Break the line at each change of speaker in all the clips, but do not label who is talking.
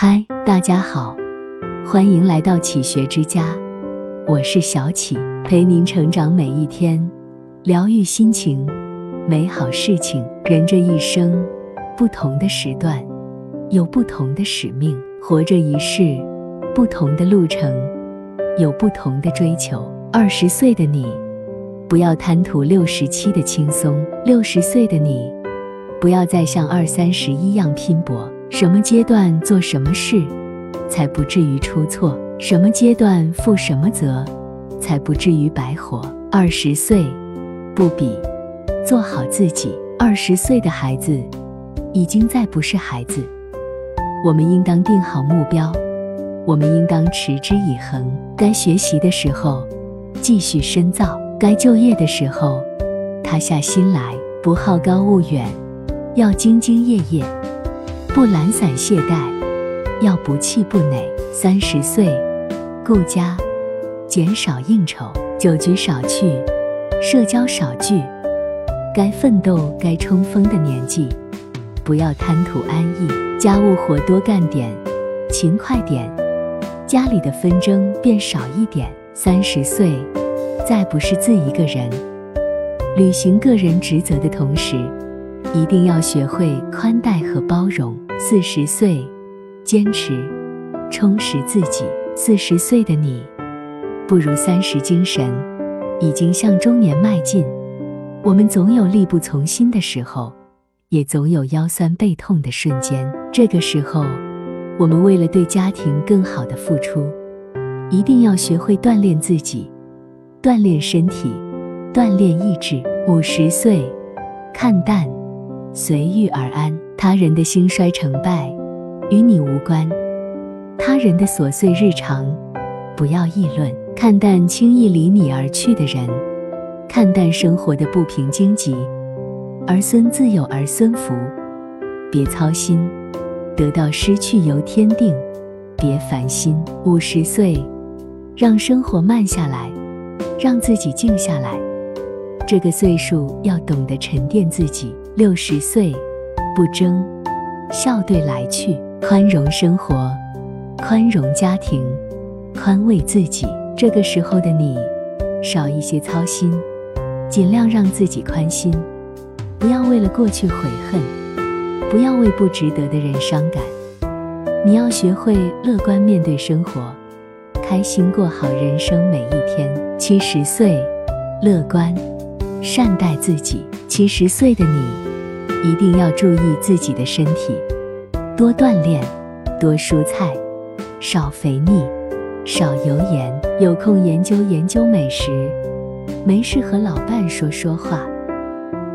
嗨，大家好，欢迎来到启学之家，我是小启，陪您成长每一天，疗愈心情，美好事情。人这一生，不同的时段，有不同的使命；活着一世，不同的路程，有不同的追求。二十岁的你，不要贪图六十七的轻松；六十岁的你，不要再像二三十一样拼搏。什么阶段做什么事，才不至于出错？什么阶段负什么责，才不至于白活？二十岁，不比，做好自己。二十岁的孩子，已经再不是孩子。我们应当定好目标，我们应当持之以恒。该学习的时候，继续深造；该就业的时候，踏下心来。不好高骛远，要兢兢业业。不懒散懈怠，要不气不馁。三十岁，顾家，减少应酬，酒局少去，社交少聚。该奋斗、该冲锋的年纪，不要贪图安逸。家务活多干点，勤快点，家里的纷争变少一点。三十岁，再不是自一个人，履行个人职责的同时。一定要学会宽待和包容。四十岁，坚持，充实自己。四十岁的你，不如三十精神，已经向中年迈进。我们总有力不从心的时候，也总有腰酸背痛的瞬间。这个时候，我们为了对家庭更好的付出，一定要学会锻炼自己，锻炼身体，锻炼意志。五十岁，看淡。随遇而安，他人的兴衰成败与你无关，他人的琐碎日常不要议论，看淡轻易离你而去的人，看淡生活的不平荆棘，儿孙自有儿孙福，别操心，得到失去由天定，别烦心。五十岁，让生活慢下来，让自己静下来，这个岁数要懂得沉淀自己。六十岁，不争，笑对来去，宽容生活，宽容家庭，宽慰自己。这个时候的你，少一些操心，尽量让自己宽心，不要为了过去悔恨，不要为不值得的人伤感。你要学会乐观面对生活，开心过好人生每一天。七十岁，乐观，善待自己。七十岁的你。一定要注意自己的身体，多锻炼，多蔬菜，少肥腻，少油盐。有空研究研究美食，没事和老伴说说话，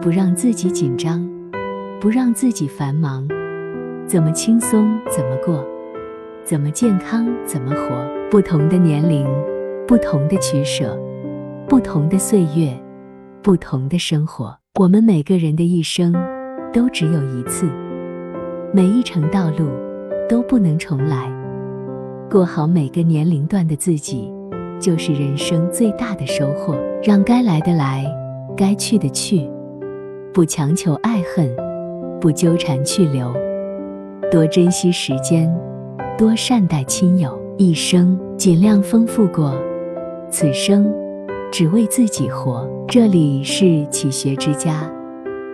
不让自己紧张，不让自己繁忙。怎么轻松怎么过，怎么健康怎么活。不同的年龄，不同的取舍，不同的岁月，不同的生活。我们每个人的一生。都只有一次，每一程道路都不能重来。过好每个年龄段的自己，就是人生最大的收获。让该来的来，该去的去，不强求爱恨，不纠缠去留，多珍惜时间，多善待亲友。一生尽量丰富过，此生只为自己活。这里是启学之家。